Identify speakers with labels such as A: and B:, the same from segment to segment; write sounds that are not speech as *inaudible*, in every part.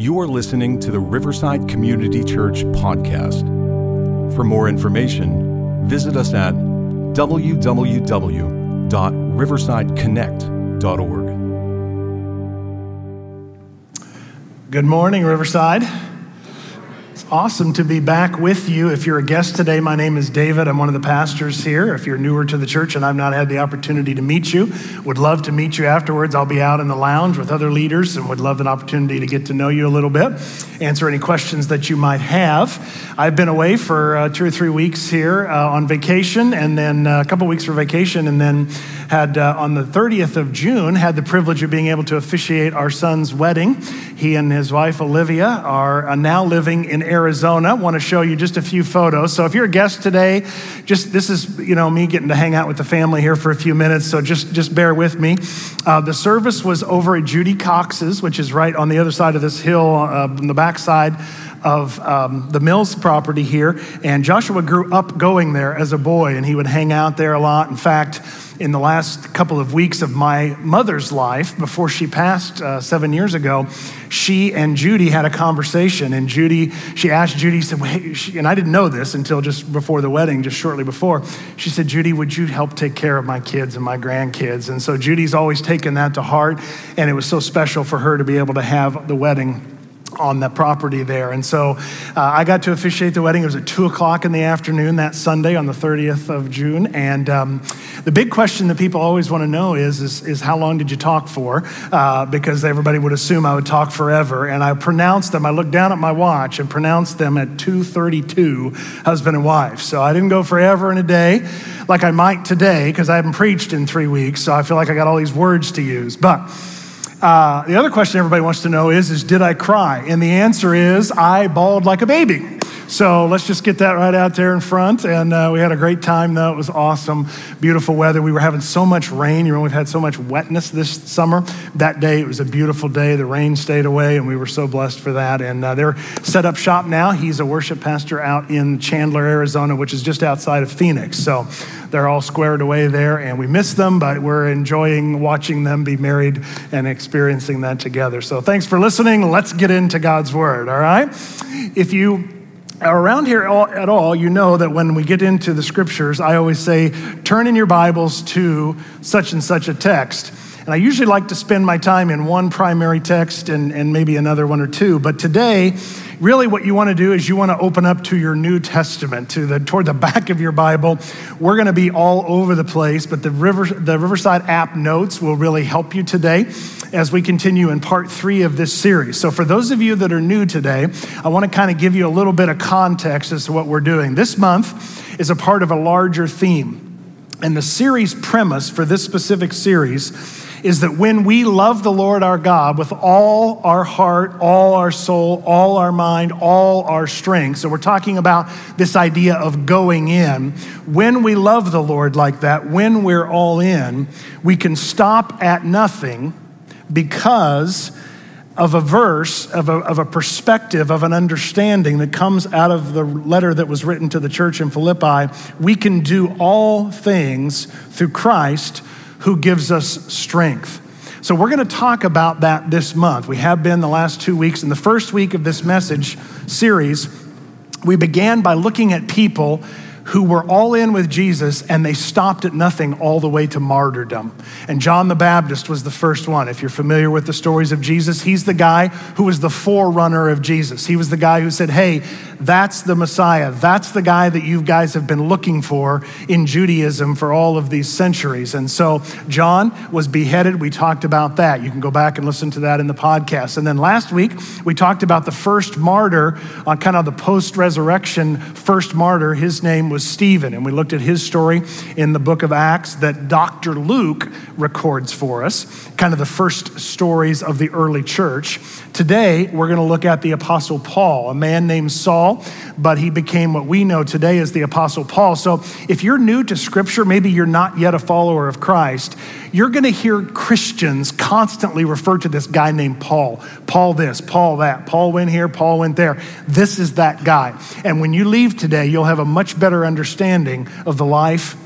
A: You are listening to the Riverside Community Church podcast. For more information, visit us at www.riversideconnect.org.
B: Good morning, Riverside. Awesome to be back with you. If you're a guest today, my name is David. I'm one of the pastors here. If you're newer to the church and I've not had the opportunity to meet you, would love to meet you afterwards. I'll be out in the lounge with other leaders and would love an opportunity to get to know you a little bit, answer any questions that you might have. I've been away for uh, two or three weeks here uh, on vacation and then uh, a couple weeks for vacation and then had uh, on the 30th of June had the privilege of being able to officiate our son's wedding. He and his wife Olivia are uh, now living in Arizona. Want to show you just a few photos. So if you're a guest today, just this is you know me getting to hang out with the family here for a few minutes. So just just bear with me. Uh, the service was over at Judy Cox's, which is right on the other side of this hill, uh, on the backside of um, the Mills property here. And Joshua grew up going there as a boy, and he would hang out there a lot. In fact, in the last couple of weeks of my mother's life, before she passed uh, seven years ago, she and Judy had a conversation. And Judy, she asked Judy, said, and I didn't know this until just before the wedding, just shortly before. She said, Judy, would you help take care of my kids and my grandkids? And so Judy's always taken that to heart. And it was so special for her to be able to have the wedding on the property there. And so uh, I got to officiate the wedding. It was at 2 o'clock in the afternoon that Sunday on the 30th of June. And um, the big question that people always want to know is, is, is how long did you talk for? Uh, because everybody would assume I would talk forever. And I pronounced them, I looked down at my watch and pronounced them at 2.32, husband and wife. So I didn't go forever in a day like I might today because I haven't preached in three weeks. So I feel like I got all these words to use. But uh, the other question everybody wants to know is, is did I cry? And the answer is I bawled like a baby. So let's just get that right out there in front. And uh, we had a great time, though. It was awesome, beautiful weather. We were having so much rain. You know, we've had so much wetness this summer. That day, it was a beautiful day. The rain stayed away, and we were so blessed for that. And uh, they're set up shop now. He's a worship pastor out in Chandler, Arizona, which is just outside of Phoenix. So they're all squared away there, and we miss them, but we're enjoying watching them be married and experiencing that together. So thanks for listening. Let's get into God's Word, all right? If you are around here at all, you know that when we get into the scriptures, I always say, turn in your Bibles to such and such a text. And I usually like to spend my time in one primary text and, and maybe another one or two. But today, really what you want to do is you want to open up to your New Testament, to the toward the back of your Bible. We're going to be all over the place, but the River, the Riverside app notes will really help you today as we continue in part three of this series. So, for those of you that are new today, I want to kind of give you a little bit of context as to what we're doing. This month is a part of a larger theme. And the series premise for this specific series is that when we love the Lord our God with all our heart, all our soul, all our mind, all our strength, so we're talking about this idea of going in. When we love the Lord like that, when we're all in, we can stop at nothing because of a verse, of a, of a perspective, of an understanding that comes out of the letter that was written to the church in Philippi. We can do all things through Christ who gives us strength. So, we're going to talk about that this month. We have been the last two weeks. In the first week of this message series, we began by looking at people who were all in with Jesus and they stopped at nothing all the way to martyrdom. And John the Baptist was the first one. If you're familiar with the stories of Jesus, he's the guy who was the forerunner of Jesus. He was the guy who said, Hey, that's the Messiah. That's the guy that you guys have been looking for in Judaism for all of these centuries. And so John was beheaded. We talked about that. You can go back and listen to that in the podcast. And then last week, we talked about the first martyr on kind of the post resurrection first martyr. His name was Stephen. And we looked at his story in the book of Acts that Dr. Luke records for us, kind of the first stories of the early church. Today, we're going to look at the Apostle Paul, a man named Saul, but he became what we know today as the Apostle Paul. So if you're new to Scripture, maybe you're not yet a follower of Christ, you're going to hear Christians constantly refer to this guy named Paul. Paul this, Paul that. Paul went here, Paul went there. This is that guy. And when you leave today, you'll have a much better understanding of the life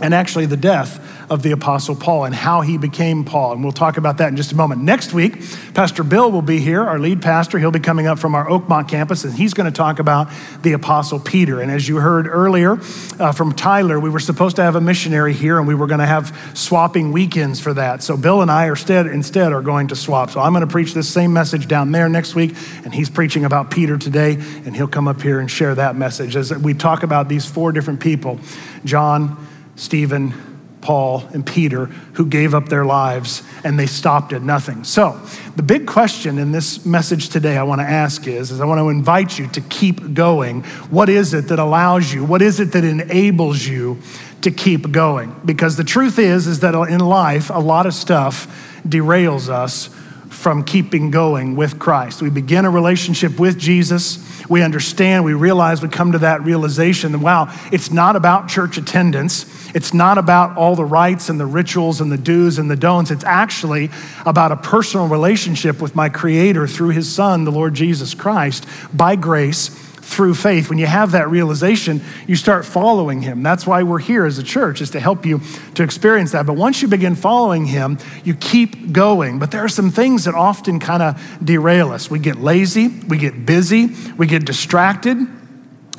B: and actually the death of the Apostle Paul and how he became Paul. And we'll talk about that in just a moment. Next week, Pastor Bill will be here, our lead pastor. He'll be coming up from our Oakmont campus, and he's going to talk about the Apostle Peter. And as you heard earlier uh, from Tyler, we were supposed to have a missionary here, and we were going to have swapping weekends for that. So Bill and I are instead, instead are going to swap. So I'm going to preach this same message down there next week, and he's preaching about Peter today, and he'll come up here and share that message as we talk about these four different people John, Stephen, Paul, and Peter, who gave up their lives and they stopped at nothing. So, the big question in this message today I want to ask is, is I want to invite you to keep going. What is it that allows you? What is it that enables you to keep going? Because the truth is, is that in life, a lot of stuff derails us from keeping going with Christ. We begin a relationship with Jesus. We understand, we realize, we come to that realization that, wow, it's not about church attendance. It's not about all the rites and the rituals and the do's and the don'ts. It's actually about a personal relationship with my Creator through His Son, the Lord Jesus Christ, by grace through faith. When you have that realization, you start following him. That's why we're here as a church, is to help you to experience that. But once you begin following him, you keep going. But there are some things that often kind of derail us. We get lazy, we get busy, we get distracted.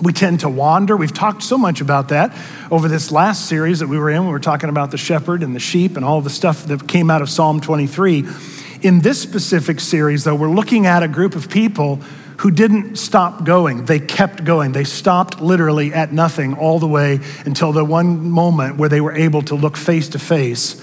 B: We tend to wander. We've talked so much about that over this last series that we were in. We were talking about the shepherd and the sheep and all the stuff that came out of Psalm 23. In this specific series, though, we're looking at a group of people who didn't stop going. They kept going. They stopped literally at nothing all the way until the one moment where they were able to look face to face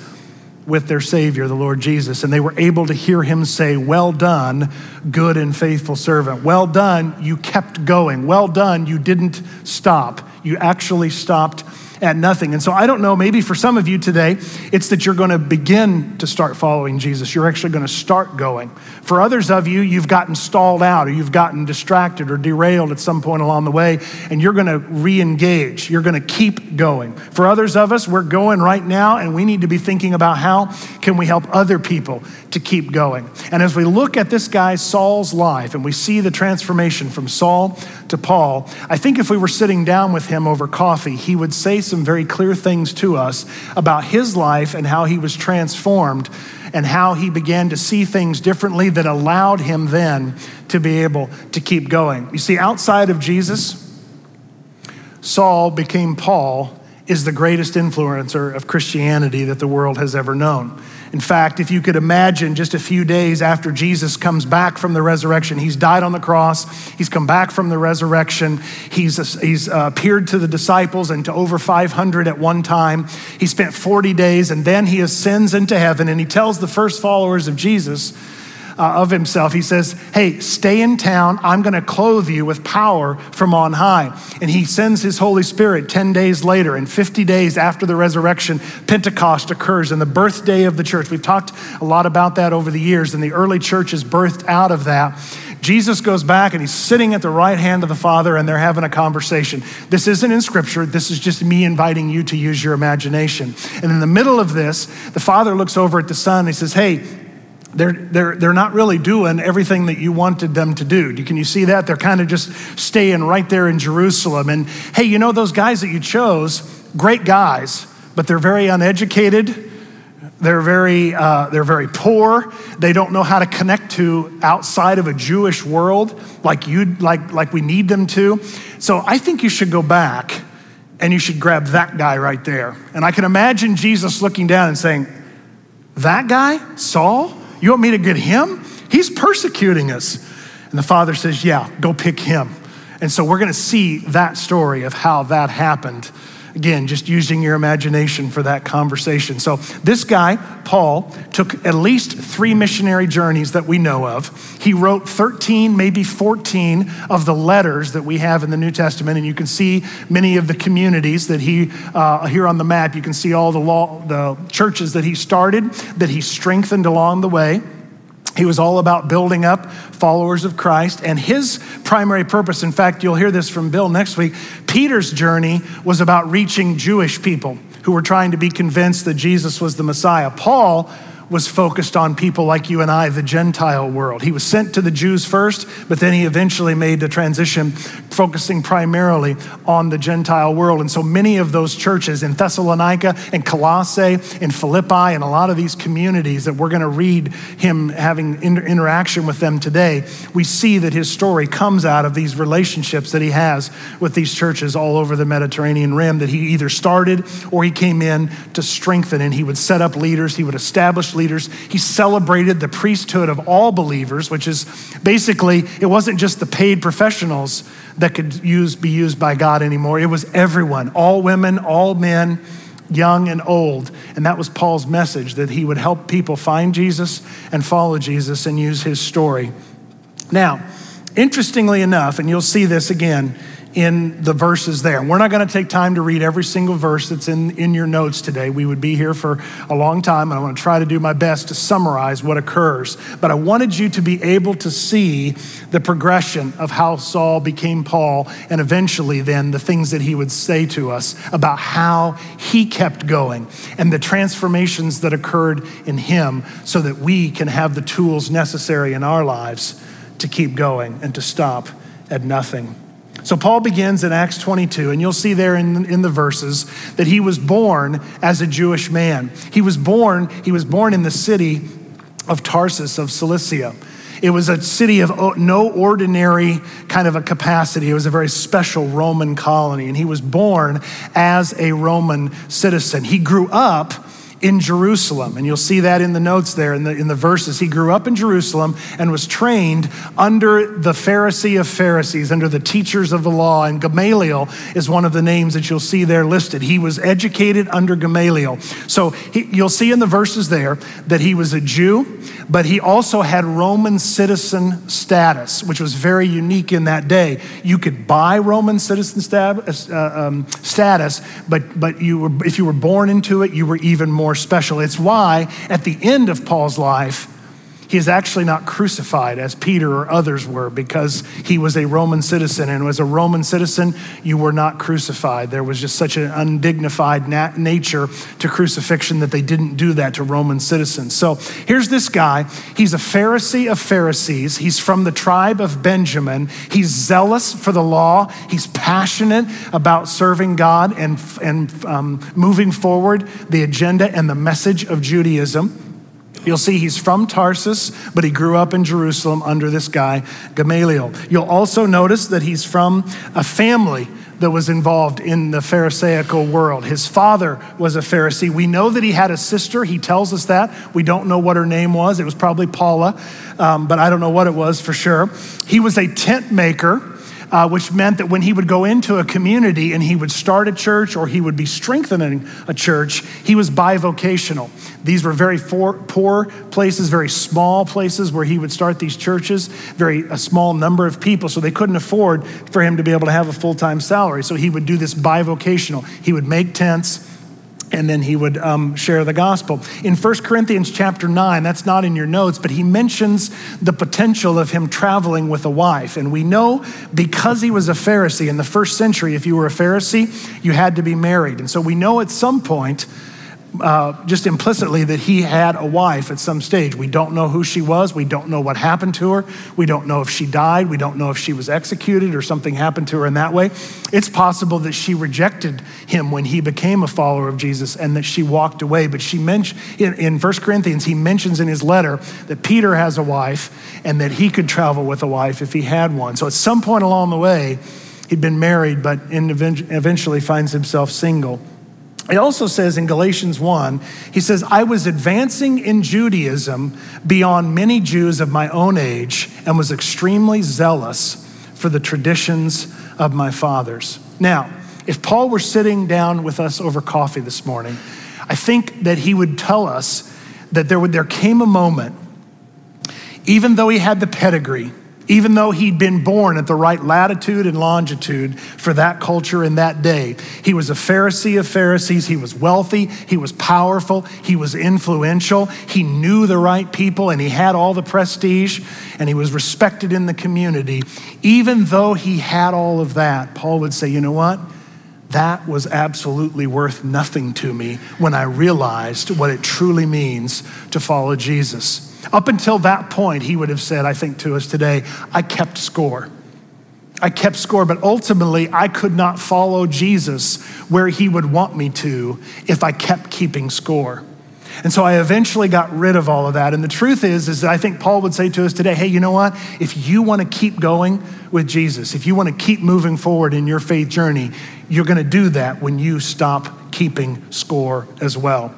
B: with their Savior, the Lord Jesus, and they were able to hear him say, Well done, good and faithful servant. Well done, you kept going. Well done, you didn't stop. You actually stopped at nothing. And so I don't know, maybe for some of you today, it's that you're going to begin to start following Jesus. You're actually going to start going. For others of you, you've gotten stalled out or you've gotten distracted or derailed at some point along the way, and you're going to re engage. You're going to keep going. For others of us, we're going right now, and we need to be thinking about how can we help other people to keep going. And as we look at this guy, Saul's life, and we see the transformation from Saul to Paul, I think if we were sitting down with him over coffee, he would say some very clear things to us about his life and how he was transformed and how he began to see things differently that allowed him then to be able to keep going. You see, outside of Jesus, Saul became Paul is the greatest influencer of Christianity that the world has ever known. In fact, if you could imagine just a few days after Jesus comes back from the resurrection, he's died on the cross, he's come back from the resurrection, he's, he's uh, appeared to the disciples and to over 500 at one time. He spent 40 days and then he ascends into heaven and he tells the first followers of Jesus, uh, of himself. He says, Hey, stay in town. I'm going to clothe you with power from on high. And he sends his Holy Spirit 10 days later, and 50 days after the resurrection, Pentecost occurs and the birthday of the church. We've talked a lot about that over the years, and the early church is birthed out of that. Jesus goes back and he's sitting at the right hand of the Father and they're having a conversation. This isn't in Scripture. This is just me inviting you to use your imagination. And in the middle of this, the Father looks over at the Son and he says, Hey, they're, they're, they're not really doing everything that you wanted them to do. Can you see that? They're kind of just staying right there in Jerusalem. And hey, you know, those guys that you chose, great guys, but they're very uneducated. They're very, uh, they're very poor. They don't know how to connect to outside of a Jewish world like, you like, like we need them to. So I think you should go back and you should grab that guy right there. And I can imagine Jesus looking down and saying, That guy, Saul? You want me to get him? He's persecuting us. And the father says, Yeah, go pick him. And so we're going to see that story of how that happened. Again, just using your imagination for that conversation. So, this guy, Paul, took at least three missionary journeys that we know of. He wrote 13, maybe 14 of the letters that we have in the New Testament. And you can see many of the communities that he, uh, here on the map, you can see all the, law, the churches that he started, that he strengthened along the way. He was all about building up followers of Christ. And his primary purpose, in fact, you'll hear this from Bill next week, Peter's journey was about reaching Jewish people who were trying to be convinced that Jesus was the Messiah. Paul was focused on people like you and I, the Gentile world. He was sent to the Jews first, but then he eventually made the transition, focusing primarily on the Gentile world. And so many of those churches in Thessalonica and Colossae, in Philippi, and a lot of these communities that we're going to read him having inter- interaction with them today, we see that his story comes out of these relationships that he has with these churches all over the Mediterranean rim that he either started or he came in to strengthen. And he would set up leaders, he would establish leaders. He celebrated the priesthood of all believers, which is basically, it wasn't just the paid professionals that could use, be used by God anymore. It was everyone, all women, all men, young and old. And that was Paul's message that he would help people find Jesus and follow Jesus and use his story. Now, interestingly enough, and you'll see this again in the verses there. We're not going to take time to read every single verse that's in, in your notes today. We would be here for a long time, and I want to try to do my best to summarize what occurs. But I wanted you to be able to see the progression of how Saul became Paul, and eventually then the things that he would say to us about how he kept going and the transformations that occurred in him so that we can have the tools necessary in our lives to keep going and to stop at nothing. So Paul begins in Acts 22, and you'll see there in, in the verses that he was born as a Jewish man. He was born, he was born in the city of Tarsus of Cilicia. It was a city of no ordinary kind of a capacity. It was a very special Roman colony, and he was born as a Roman citizen. He grew up in Jerusalem. And you'll see that in the notes there, in the, in the verses. He grew up in Jerusalem and was trained under the Pharisee of Pharisees, under the teachers of the law. And Gamaliel is one of the names that you'll see there listed. He was educated under Gamaliel. So he, you'll see in the verses there that he was a Jew, but he also had Roman citizen status, which was very unique in that day. You could buy Roman citizen status, uh, um, status but, but you were, if you were born into it, you were even more special. It's why at the end of Paul's life, he is actually not crucified as Peter or others were because he was a Roman citizen. And as a Roman citizen, you were not crucified. There was just such an undignified nat- nature to crucifixion that they didn't do that to Roman citizens. So here's this guy. He's a Pharisee of Pharisees. He's from the tribe of Benjamin. He's zealous for the law. He's passionate about serving God and, and um, moving forward the agenda and the message of Judaism. You'll see he's from Tarsus, but he grew up in Jerusalem under this guy, Gamaliel. You'll also notice that he's from a family that was involved in the Pharisaical world. His father was a Pharisee. We know that he had a sister. He tells us that. We don't know what her name was. It was probably Paula, um, but I don't know what it was for sure. He was a tent maker uh, which meant that when he would go into a community and he would start a church or he would be strengthening a church, he was bivocational. These were very for, poor places, very small places where he would start these churches, very a small number of people, so they couldn't afford for him to be able to have a full time salary. So he would do this bivocational. He would make tents and then he would um, share the gospel. In 1 Corinthians chapter 9, that's not in your notes, but he mentions the potential of him traveling with a wife. And we know because he was a Pharisee in the first century, if you were a Pharisee, you had to be married. And so we know at some point uh, just implicitly that he had a wife at some stage. We don't know who she was. We don't know what happened to her. We don't know if she died. We don't know if she was executed or something happened to her in that way. It's possible that she rejected him when he became a follower of Jesus and that she walked away. But she mentioned in, in 1 Corinthians, he mentions in his letter that Peter has a wife and that he could travel with a wife if he had one. So at some point along the way, he'd been married, but eventually finds himself single. It also says in Galatians 1, he says, I was advancing in Judaism beyond many Jews of my own age and was extremely zealous for the traditions of my fathers. Now, if Paul were sitting down with us over coffee this morning, I think that he would tell us that there, would, there came a moment, even though he had the pedigree, even though he'd been born at the right latitude and longitude for that culture in that day. He was a Pharisee of Pharisees. He was wealthy. He was powerful. He was influential. He knew the right people and he had all the prestige and he was respected in the community. Even though he had all of that, Paul would say, you know what? that was absolutely worth nothing to me when I realized what it truly means to follow Jesus. Up until that point, he would have said, I think to us today, I kept score. I kept score, but ultimately I could not follow Jesus where he would want me to if I kept keeping score. And so I eventually got rid of all of that. And the truth is, is that I think Paul would say to us today, hey, you know what? If you want to keep going with Jesus, if you want to keep moving forward in your faith journey, you're going to do that when you stop keeping score as well.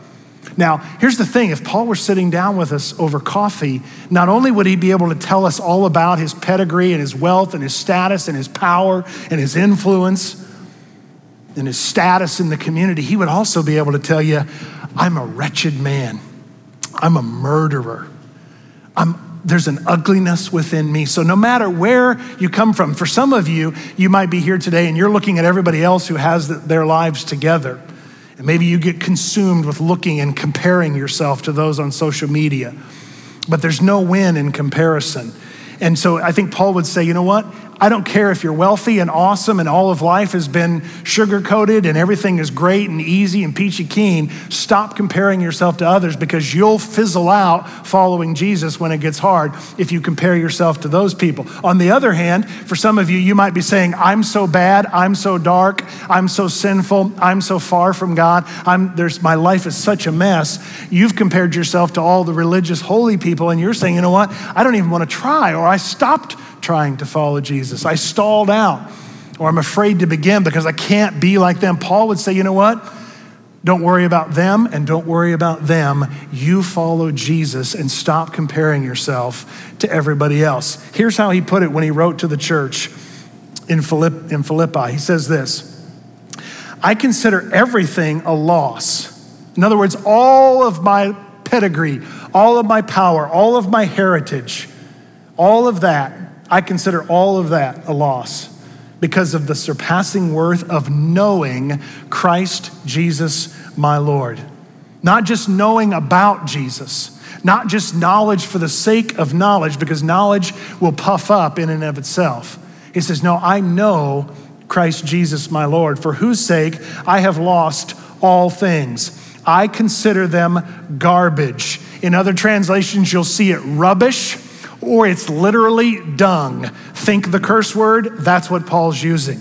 B: Now, here's the thing if Paul were sitting down with us over coffee, not only would he be able to tell us all about his pedigree and his wealth and his status and his power and his influence and his status in the community, he would also be able to tell you, I'm a wretched man, I'm a murderer. I'm, there's an ugliness within me. So, no matter where you come from, for some of you, you might be here today and you're looking at everybody else who has their lives together. And maybe you get consumed with looking and comparing yourself to those on social media. But there's no win in comparison. And so I think Paul would say, you know what? I don't care if you're wealthy and awesome and all of life has been sugar coated and everything is great and easy and peachy keen. Stop comparing yourself to others because you'll fizzle out following Jesus when it gets hard if you compare yourself to those people. On the other hand, for some of you, you might be saying, I'm so bad, I'm so dark, I'm so sinful, I'm so far from God, I'm, there's, my life is such a mess. You've compared yourself to all the religious holy people and you're saying, you know what? I don't even want to try or I stopped trying to follow Jesus. I stalled out, or I'm afraid to begin because I can't be like them. Paul would say, you know what? Don't worry about them and don't worry about them. You follow Jesus and stop comparing yourself to everybody else. Here's how he put it when he wrote to the church in, Philipp, in Philippi. He says this I consider everything a loss. In other words, all of my pedigree, all of my power, all of my heritage, all of that I consider all of that a loss because of the surpassing worth of knowing Christ Jesus, my Lord. Not just knowing about Jesus, not just knowledge for the sake of knowledge, because knowledge will puff up in and of itself. He says, No, I know Christ Jesus, my Lord, for whose sake I have lost all things. I consider them garbage. In other translations, you'll see it rubbish or it's literally dung. Think the curse word, that's what Paul's using.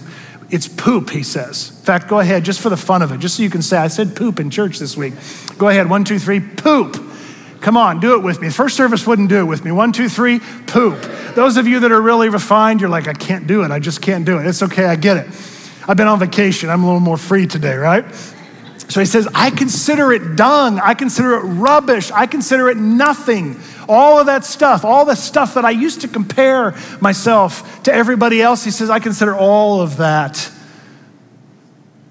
B: It's poop, he says. In fact, go ahead, just for the fun of it, just so you can say, I said poop in church this week. Go ahead, one, two, three, poop. Come on, do it with me. First service wouldn't do it with me. One, two, three, poop. Those of you that are really refined, you're like, I can't do it. I just can't do it. It's okay, I get it. I've been on vacation. I'm a little more free today, right? So he says, I consider it dung. I consider it rubbish. I consider it nothing. All of that stuff, all the stuff that I used to compare myself to everybody else, he says, I consider all of that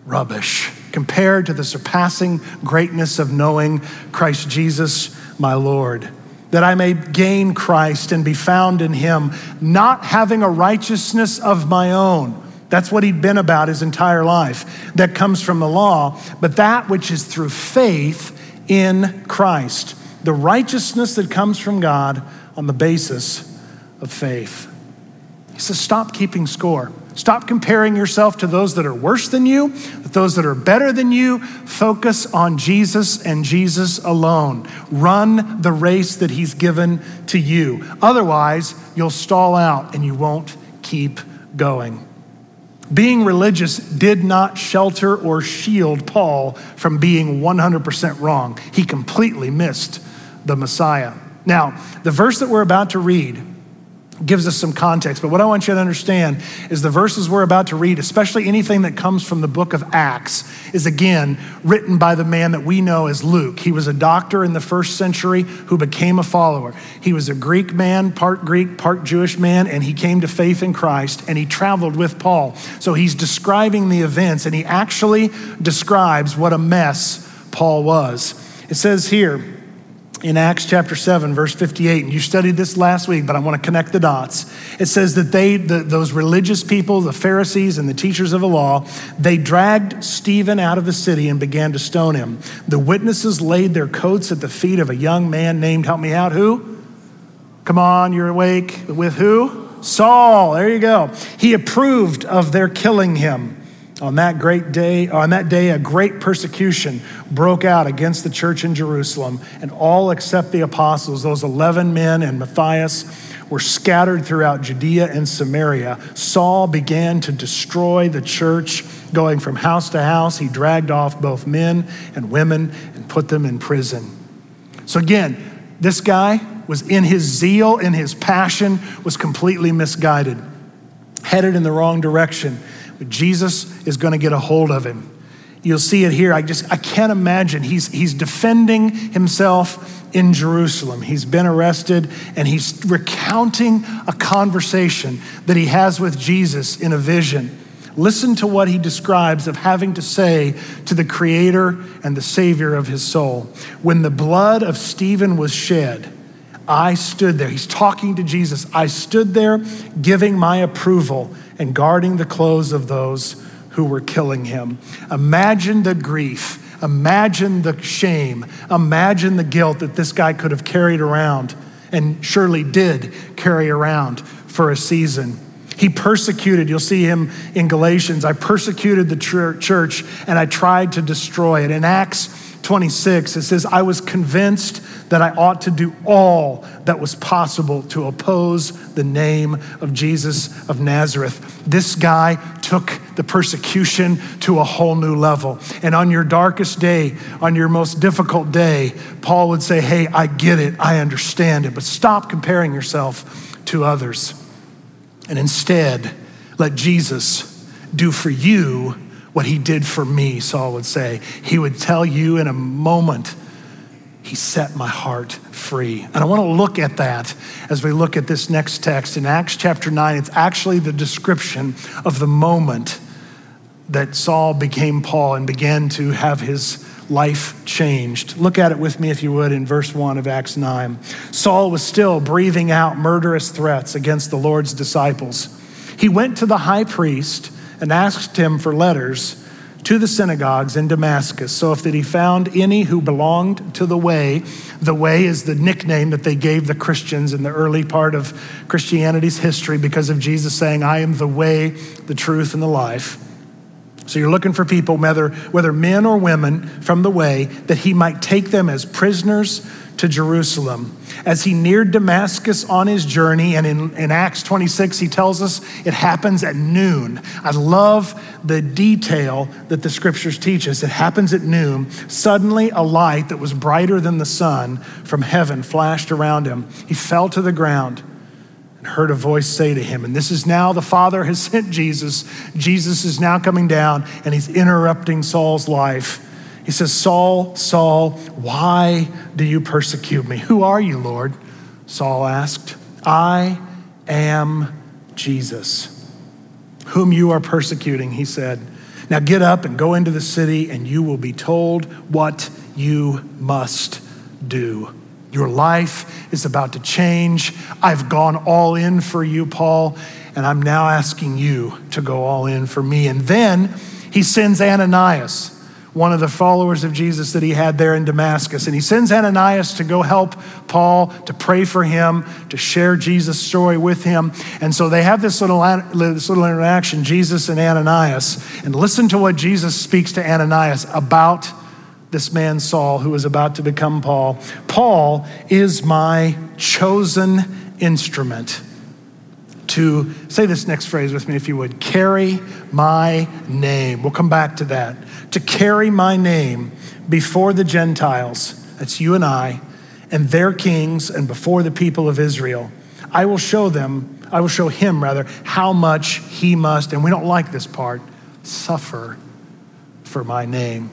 B: rubbish compared to the surpassing greatness of knowing Christ Jesus, my Lord. That I may gain Christ and be found in him, not having a righteousness of my own that's what he'd been about his entire life. That comes from the law, but that which is through faith in Christ. The righteousness that comes from God on the basis of faith. He says, stop keeping score. Stop comparing yourself to those that are worse than you, those that are better than you. Focus on Jesus and Jesus alone. Run the race that He's given to you. Otherwise, you'll stall out and you won't keep going. Being religious did not shelter or shield Paul from being 100% wrong. He completely missed the Messiah. Now, the verse that we're about to read gives us some context. But what I want you to understand is the verses we're about to read, especially anything that comes from the book of Acts, is again written by the man that we know as Luke. He was a doctor in the first century who became a follower. He was a Greek man, part Greek, part Jewish man, and he came to faith in Christ and he traveled with Paul. So he's describing the events and he actually describes what a mess Paul was. It says here, in Acts chapter 7, verse 58, and you studied this last week, but I want to connect the dots. It says that they, the, those religious people, the Pharisees and the teachers of the law, they dragged Stephen out of the city and began to stone him. The witnesses laid their coats at the feet of a young man named, help me out, who? Come on, you're awake. With who? Saul. There you go. He approved of their killing him. On that great day, on that day, a great persecution broke out against the church in Jerusalem, and all except the apostles, those 11 men and Matthias, were scattered throughout Judea and Samaria. Saul began to destroy the church, going from house to house. He dragged off both men and women and put them in prison. So, again, this guy was in his zeal, in his passion, was completely misguided, headed in the wrong direction. But Jesus is going to get a hold of him. You'll see it here. I just I can't imagine. He's he's defending himself in Jerusalem. He's been arrested and he's recounting a conversation that he has with Jesus in a vision. Listen to what he describes of having to say to the creator and the savior of his soul. When the blood of Stephen was shed, I stood there. He's talking to Jesus. I stood there giving my approval and guarding the clothes of those who were killing him. Imagine the grief. Imagine the shame. Imagine the guilt that this guy could have carried around and surely did carry around for a season. He persecuted, you'll see him in Galatians. I persecuted the church and I tried to destroy it. In Acts 26, it says, I was convinced that I ought to do all that was possible to oppose the name of Jesus of Nazareth. This guy took the persecution to a whole new level. And on your darkest day, on your most difficult day, Paul would say, Hey, I get it, I understand it, but stop comparing yourself to others. And instead, let Jesus do for you what he did for me, Saul would say. He would tell you in a moment, he set my heart free. And I want to look at that as we look at this next text. In Acts chapter 9, it's actually the description of the moment that Saul became Paul and began to have his life changed. Look at it with me, if you would, in verse 1 of Acts 9. Saul was still breathing out murderous threats against the Lord's disciples. He went to the high priest and asked him for letters to the synagogues in Damascus, so if that he found any who belonged to the way. The way is the nickname that they gave the Christians in the early part of Christianity's history because of Jesus saying, I am the way, the truth, and the life. So you're looking for people, whether, whether men or women, from the way, that he might take them as prisoners to Jerusalem. As he neared Damascus on his journey, and in, in Acts 26, he tells us it happens at noon. I love the detail that the scriptures teach us. It happens at noon. Suddenly, a light that was brighter than the sun from heaven flashed around him. He fell to the ground and heard a voice say to him, and this is now the Father has *laughs* sent Jesus. Jesus is now coming down, and he's interrupting Saul's life. He says, Saul, Saul, why do you persecute me? Who are you, Lord? Saul asked. I am Jesus, whom you are persecuting, he said. Now get up and go into the city, and you will be told what you must do. Your life is about to change. I've gone all in for you, Paul, and I'm now asking you to go all in for me. And then he sends Ananias one of the followers of Jesus that he had there in Damascus. And he sends Ananias to go help Paul, to pray for him, to share Jesus' story with him. And so they have this little, this little interaction, Jesus and Ananias. And listen to what Jesus speaks to Ananias about this man Saul, who is about to become Paul. Paul is my chosen instrument to say this next phrase with me, if you would carry my name. We'll come back to that to carry my name before the Gentiles, that's you and I, and their kings, and before the people of Israel. I will show them, I will show him rather, how much he must, and we don't like this part, suffer for my name.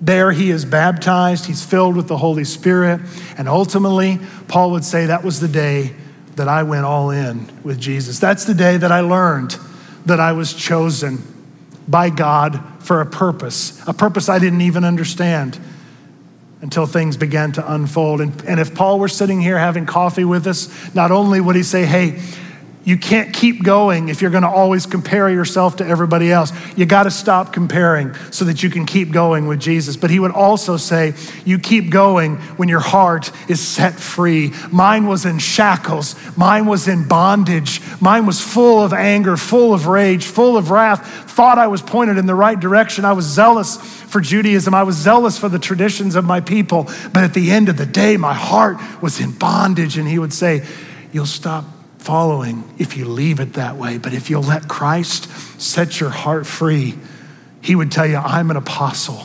B: There he is baptized, he's filled with the Holy Spirit, and ultimately, Paul would say that was the day that I went all in with Jesus. That's the day that I learned that I was chosen by God for a purpose, a purpose I didn't even understand until things began to unfold. And, and if Paul were sitting here having coffee with us, not only would he say, Hey, You can't keep going if you're going to always compare yourself to everybody else. You got to stop comparing so that you can keep going with Jesus. But he would also say, You keep going when your heart is set free. Mine was in shackles, mine was in bondage, mine was full of anger, full of rage, full of wrath, thought I was pointed in the right direction. I was zealous for Judaism, I was zealous for the traditions of my people. But at the end of the day, my heart was in bondage. And he would say, You'll stop following if you leave it that way. But if you'll let Christ set your heart free, He would tell you, I'm an apostle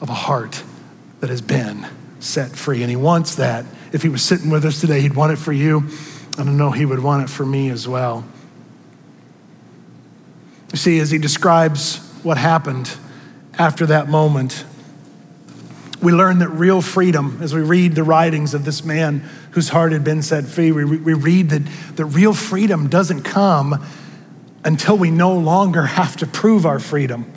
B: of a heart that has been set free. And He wants that. If He was sitting with us today, He'd want it for you. And I know He would want it for me as well. You see, as He describes what happened after that moment, we learn that real freedom, as we read the writings of this man whose heart had been set free, we, we read that the real freedom doesn't come until we no longer *laughs* have to prove our freedom.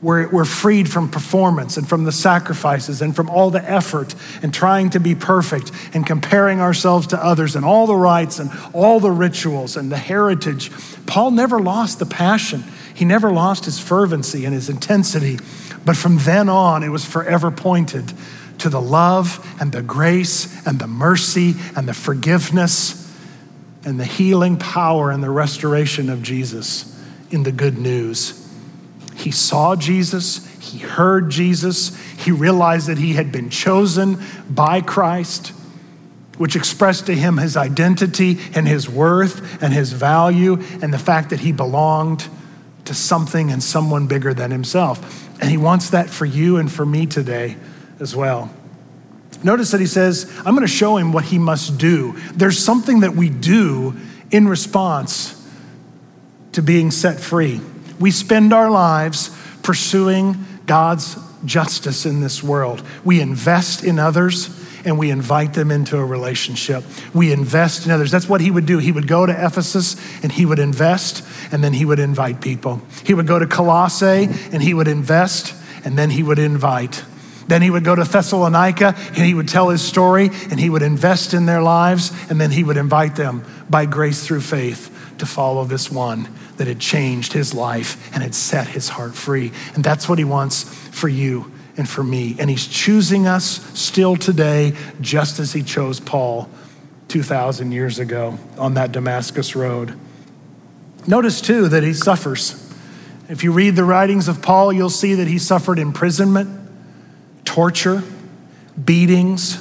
B: We're, we're freed from performance and from the sacrifices and from all the effort and trying to be perfect and comparing ourselves to others and all the rites and all the rituals and the heritage. Paul never lost the passion. He never lost his fervency and his intensity but from then on, it was forever pointed to the love and the grace and the mercy and the forgiveness and the healing power and the restoration of Jesus in the good news. He saw Jesus, he heard Jesus, he realized that he had been chosen by Christ, which expressed to him his identity and his worth and his value and the fact that he belonged to something and someone bigger than himself. And he wants that for you and for me today as well. Notice that he says, I'm going to show him what he must do. There's something that we do in response to being set free. We spend our lives pursuing God's justice in this world. We invest in others and we invite them into a relationship. We invest in others. That's what he would do. He would go to Ephesus and he would invest and then he would invite people. He would go to Colossae and he would invest and then he would invite. Then he would go to Thessalonica and he would tell his story and he would invest in their lives and then he would invite them by grace through faith to follow this one that had changed his life and had set his heart free. And that's what he wants for you and for me. And he's choosing us still today, just as he chose Paul 2,000 years ago on that Damascus road. Notice too that he suffers. If you read the writings of Paul, you'll see that he suffered imprisonment, torture, beatings.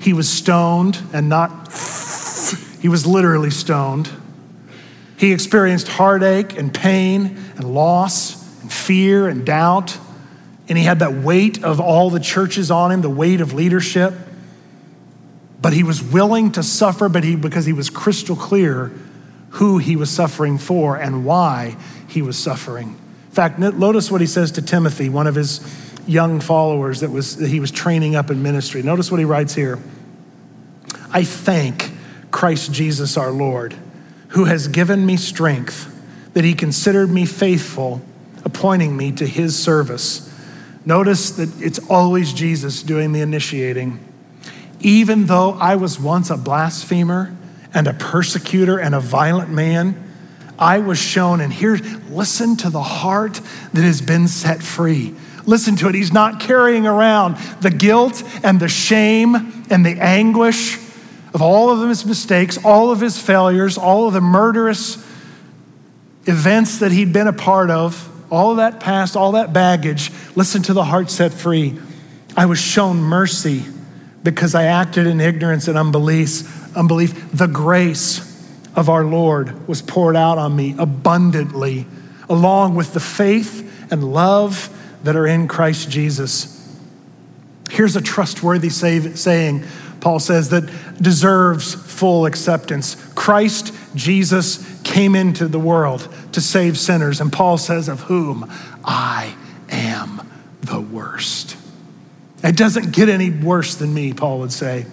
B: He was stoned and not, he was literally stoned. He experienced heartache and pain and loss and fear and doubt. And he had that weight of all the churches on him, the weight of leadership. But he was willing to suffer, but he, because he was crystal clear who he was suffering for and why he was suffering. In fact, notice what he says to Timothy, one of his young followers that, was, that he was training up in ministry. Notice what he writes here I thank Christ Jesus our Lord, who has given me strength, that he considered me faithful, appointing me to his service. Notice that it's always Jesus doing the initiating. Even though I was once a blasphemer, and a persecutor and a violent man. I was shown, and here, listen to the heart that has been set free. Listen to it. He's not carrying around the guilt and the shame and the anguish of all of his mistakes, all of his failures, all of the murderous events that he'd been a part of, all of that past, all that baggage. Listen to the heart set free. I was shown mercy because I acted in ignorance and unbelief unbelief, the grace of our Lord was poured out on me abundantly, along with the faith and love that are in Christ Jesus. Here's a trustworthy saying, Paul says, that deserves full acceptance. Christ Jesus came into the world to save sinners, and Paul says, of whom I am the worst. It doesn't get any worse than me, Paul would say.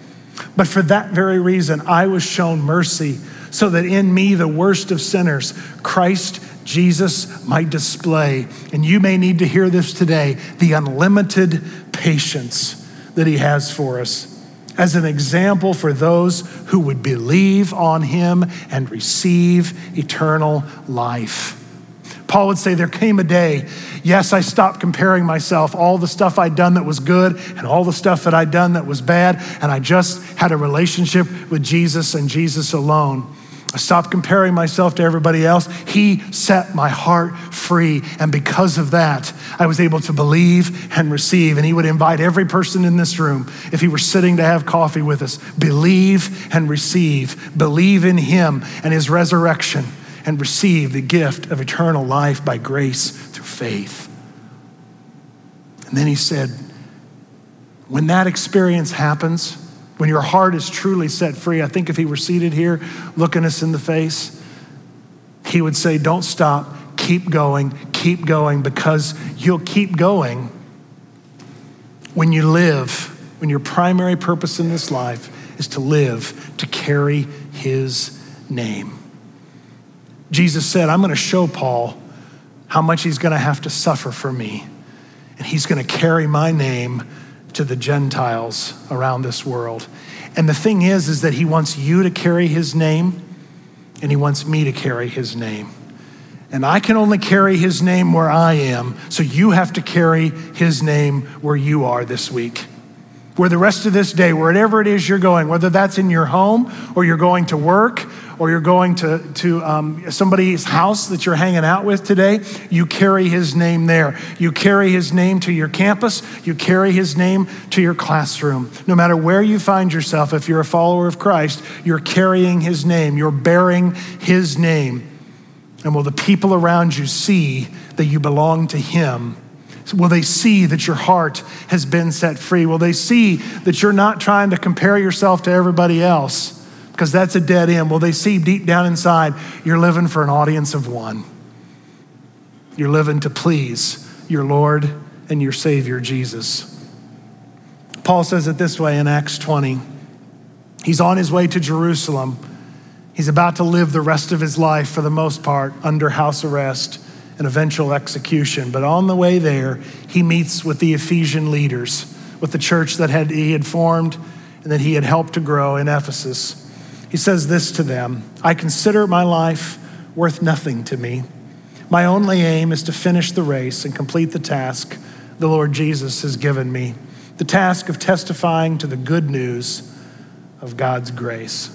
B: But for that very reason, I was shown mercy so that in me, the worst of sinners, Christ Jesus might display. And you may need to hear this today the unlimited patience that he has for us. As an example for those who would believe on him and receive eternal life. Paul would say, There came a day, yes, I stopped comparing myself, all the stuff I'd done that was good and all the stuff that I'd done that was bad, and I just had a relationship with Jesus and Jesus alone. I stopped comparing myself to everybody else. He set my heart free. And because of that, I was able to believe and receive. And He would invite every person in this room, if He were sitting to have coffee with us, believe and receive. Believe in Him and His resurrection and receive the gift of eternal life by grace through faith. And then He said, when that experience happens, when your heart is truly set free, I think if he were seated here looking us in the face, he would say, Don't stop, keep going, keep going, because you'll keep going when you live, when your primary purpose in this life is to live, to carry his name. Jesus said, I'm going to show Paul how much he's going to have to suffer for me, and he's going to carry my name to the Gentiles around this world. And the thing is, is that he wants you to carry his name, and he wants me to carry his name. And I can only carry his name where I am, so you have to carry his name where you are this week where the rest of this day, wherever it is you're going, whether that's in your home or you're going to work or you're going to, to um, somebody's house that you're hanging out with today, you carry his name there. You carry his name to your campus, you carry his name to your classroom. No matter where you find yourself, if you're a follower of Christ, you're carrying his name, you're bearing his name. And will the people around you see that you belong to him? Will they see that your heart has been set free? Will they see that you're not trying to compare yourself to everybody else? Because that's a dead end. Well, they see deep down inside you're living for an audience of one? You're living to please your Lord and your Savior, Jesus. Paul says it this way in Acts 20. He's on his way to Jerusalem. He's about to live the rest of his life, for the most part, under house arrest and eventual execution. But on the way there, he meets with the Ephesian leaders, with the church that had, he had formed and that he had helped to grow in Ephesus. He says this to them I consider my life worth nothing to me. My only aim is to finish the race and complete the task the Lord Jesus has given me the task of testifying to the good news of God's grace.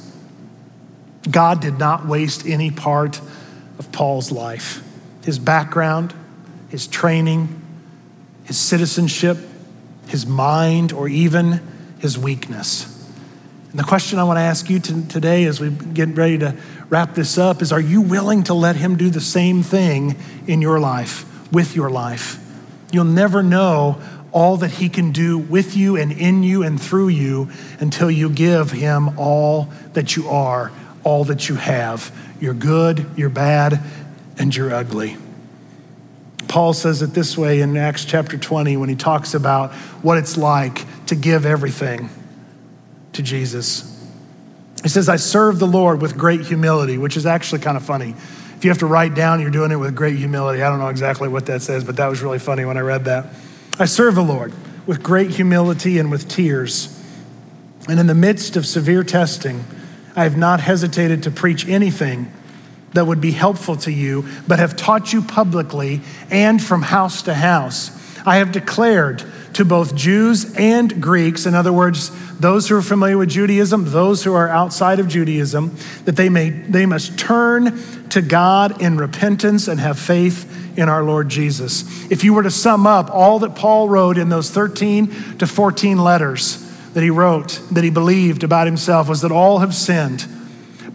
B: God did not waste any part of Paul's life his background, his training, his citizenship, his mind, or even his weakness. And the question I want to ask you to, today as we get ready to wrap this up is Are you willing to let him do the same thing in your life, with your life? You'll never know all that he can do with you and in you and through you until you give him all that you are, all that you have. You're good, you're bad, and you're ugly. Paul says it this way in Acts chapter 20 when he talks about what it's like to give everything to Jesus. He says, I serve the Lord with great humility, which is actually kind of funny. If you have to write down, you're doing it with great humility. I don't know exactly what that says, but that was really funny when I read that. I serve the Lord with great humility and with tears. And in the midst of severe testing, I have not hesitated to preach anything that would be helpful to you, but have taught you publicly and from house to house. I have declared to both Jews and Greeks, in other words, those who are familiar with Judaism, those who are outside of Judaism, that they, may, they must turn to God in repentance and have faith in our Lord Jesus. If you were to sum up all that Paul wrote in those 13 to 14 letters that he wrote, that he believed about himself, was that all have sinned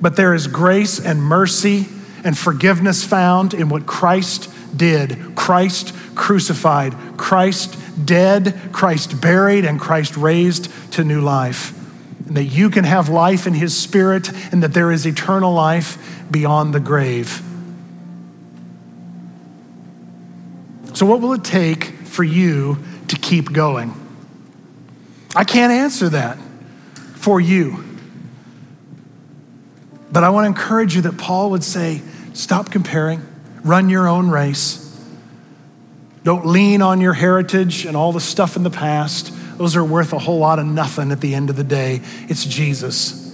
B: but there is grace and mercy and forgiveness found in what Christ did. Christ crucified, Christ dead, Christ buried, and Christ raised to new life. And that you can have life in His Spirit and that there is eternal life beyond the grave. So, what will it take for you to keep going? I can't answer that for you. But I want to encourage you that Paul would say, stop comparing, run your own race. Don't lean on your heritage and all the stuff in the past. those are worth a whole lot of nothing at the end of the day. It's Jesus.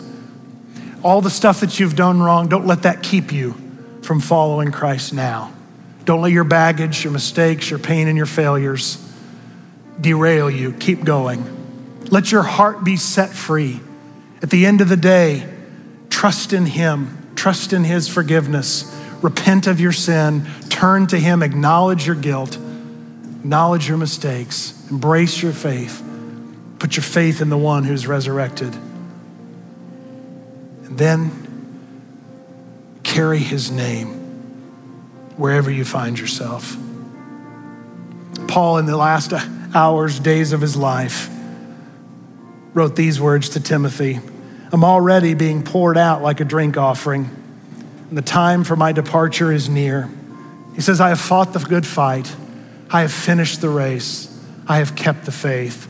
B: All the stuff that you've done wrong, don't let that keep you from following Christ now. Don't let your baggage, your mistakes, your pain, and your failures derail you. Keep going. Let your heart be set free. At the end of the day, trust in Him, trust in His forgiveness, repent of your sin, turn to Him, acknowledge your guilt, acknowledge your mistakes, embrace your faith, put your faith in the one who's resurrected. And then carry His name wherever you find yourself. Paul, in the last *laughs* hours, days of his life, wrote these words to Timothy I'm already being poured out like a drink offering, and the time for my departure is near. He says, I have fought the good fight, I have finished the race, I have kept the faith.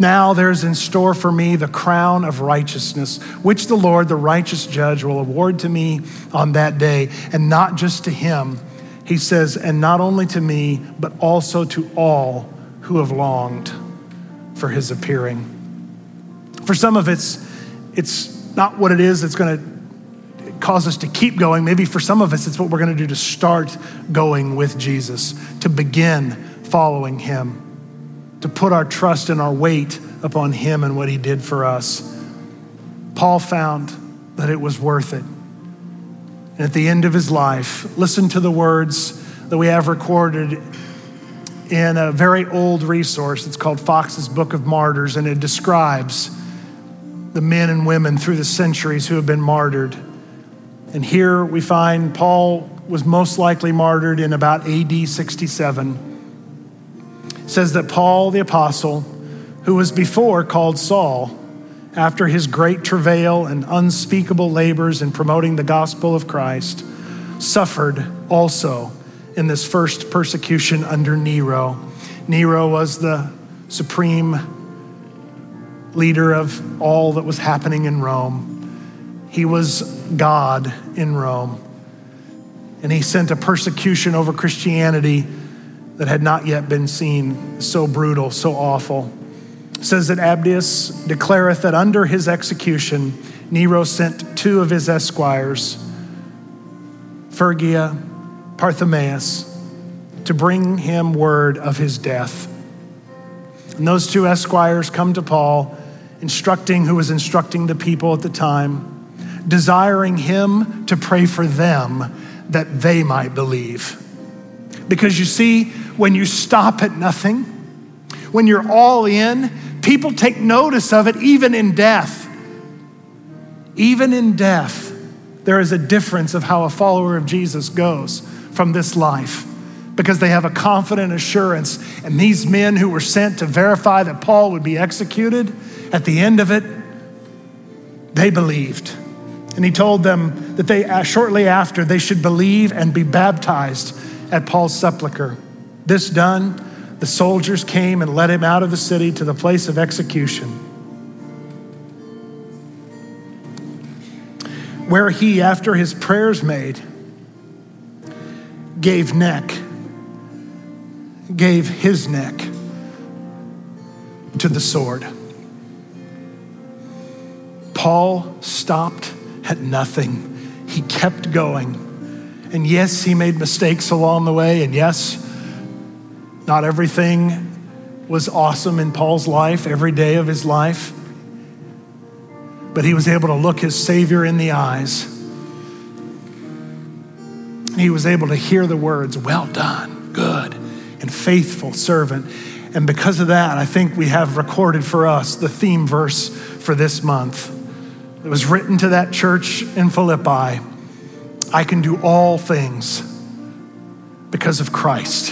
B: Now there's in store for me the crown of righteousness, which the Lord, the righteous judge, will award to me on that day, and not just to him. He says, and not only to me, but also to all who have longed for his appearing. For some of it's it's not what it is that's going to cause us to keep going. Maybe for some of us, it's what we're going to do to start going with Jesus, to begin following him, to put our trust and our weight upon him and what he did for us. Paul found that it was worth it. And at the end of his life, listen to the words that we have recorded in a very old resource. It's called Foxe's Book of Martyrs, and it describes the men and women through the centuries who have been martyred. And here we find Paul was most likely martyred in about AD 67. It says that Paul the apostle, who was before called Saul, after his great travail and unspeakable labors in promoting the gospel of Christ, suffered also in this first persecution under Nero. Nero was the supreme leader of all that was happening in Rome. He was God in Rome. And he sent a persecution over Christianity that had not yet been seen, so brutal, so awful. It says that Abdias declareth that under his execution, Nero sent two of his esquires, Phrygia, Parthenius, to bring him word of his death. And those two esquires come to Paul instructing who was instructing the people at the time, desiring him to pray for them that they might believe. Because you see, when you stop at nothing, when you're all in, people take notice of it even in death. Even in death, there is a difference of how a follower of Jesus goes from this life because they have a confident assurance. And these men who were sent to verify that Paul would be executed, at the end of it, they believed. And he told them that they, uh, shortly after, they should believe and be baptized at Paul's sepulchre. This done, the soldiers came and led him out of the city to the place of execution, where he, after his prayers made, gave neck, gave his neck to the sword. Paul stopped at nothing. He kept going. And yes, he made mistakes along the way. And yes, not everything was awesome in Paul's life every day of his life. But he was able to look his Savior in the eyes. And he was able to hear the words, Well done, good and faithful servant. And because of that, I think we have recorded for us the theme verse for this month. It was written to that church in Philippi I can do all things because of Christ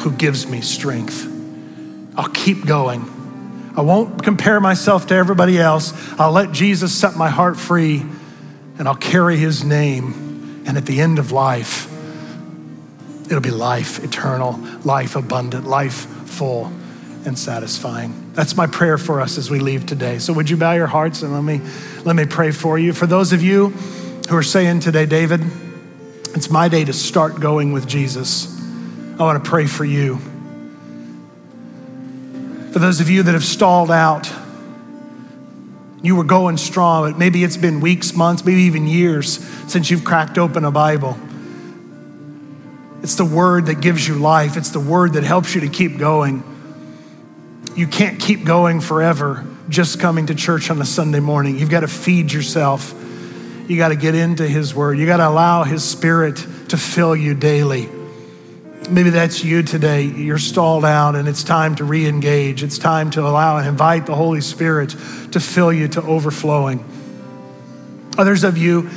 B: who gives me strength. I'll keep going. I won't compare myself to everybody else. I'll let Jesus set my heart free and I'll carry his name. And at the end of life, it'll be life eternal, life abundant, life full and satisfying. That's my prayer for us as we leave today. So would you bow your hearts and let me let me pray for you. For those of you who are saying today, David, it's my day to start going with Jesus. I want to pray for you. For those of you that have stalled out, you were going strong, but maybe it's been weeks, months, maybe even years since you've cracked open a Bible. It's the word that gives you life, it's the word that helps you to keep going. You can't keep going forever just coming to church on a Sunday morning. You've got to feed yourself. You got to get into His Word. You got to allow His Spirit to fill you daily. Maybe that's you today. You're stalled out and it's time to re engage. It's time to allow and invite the Holy Spirit to fill you to overflowing. Others of you,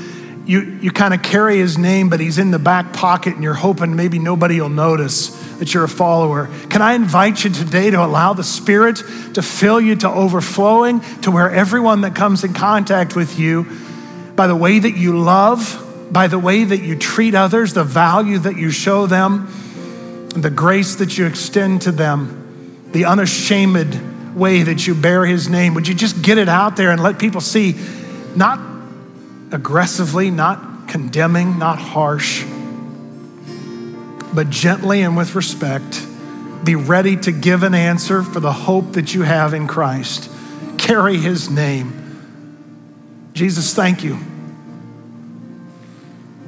B: you, you kind of carry his name, but he's in the back pocket and you're hoping maybe nobody will notice that you're a follower. Can I invite you today to allow the Spirit to fill you to overflowing to where everyone that comes in contact with you, by the way that you love, by the way that you treat others, the value that you show them, the grace that you extend to them, the unashamed way that you bear his name. Would you just get it out there and let people see, not aggressively, not condemning, not harsh, but gently and with respect, be ready to give an answer for the hope that you have in Christ. Carry his name. Jesus, thank you.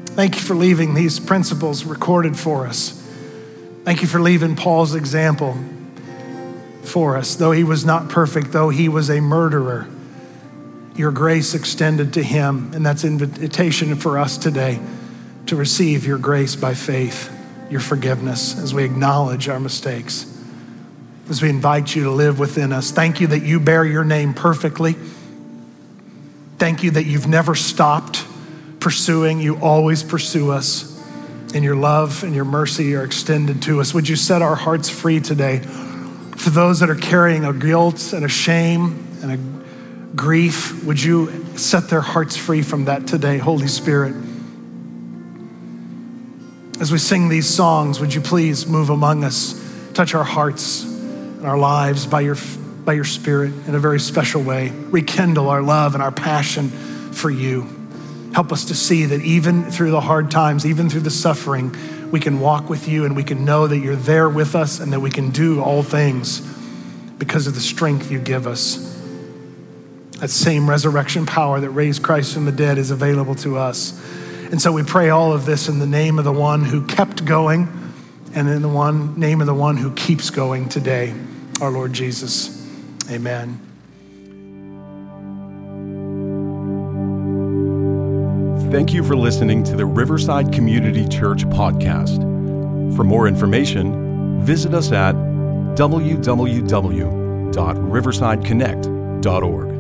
B: Thank you for leaving these principles recorded for us. Thank you for leaving Paul's example for us. Though he was not perfect, though he was a murderer, your grace extended to him. And that's invitation for us today to receive your grace by faith, your forgiveness, as we acknowledge our mistakes, as we invite you to live within us. Thank you that you bear your name perfectly. Thank you that you've never stopped pursuing, you always pursue us. And your love and your mercy are extended to us. Would you set our hearts free today for those that are carrying a guilt and a shame and a grief? Would you set their hearts free from that today, Holy Spirit? As we sing these songs, would you please move among us, touch our hearts and our lives by your, by your Spirit in a very special way? Rekindle our love and our passion for you. Help us to see that even through the hard times, even through the suffering, we can walk with you and we can know that you're there with us and that we can do all things because of the strength you give us. That same resurrection power that raised Christ from the dead is available to us. And so we pray all of this in the name of the one who kept going and in the one name of the one who keeps going today, our Lord Jesus. Amen.
A: Thank you for listening to the Riverside Community Church podcast. For more information, visit us at www.riversideconnect.org.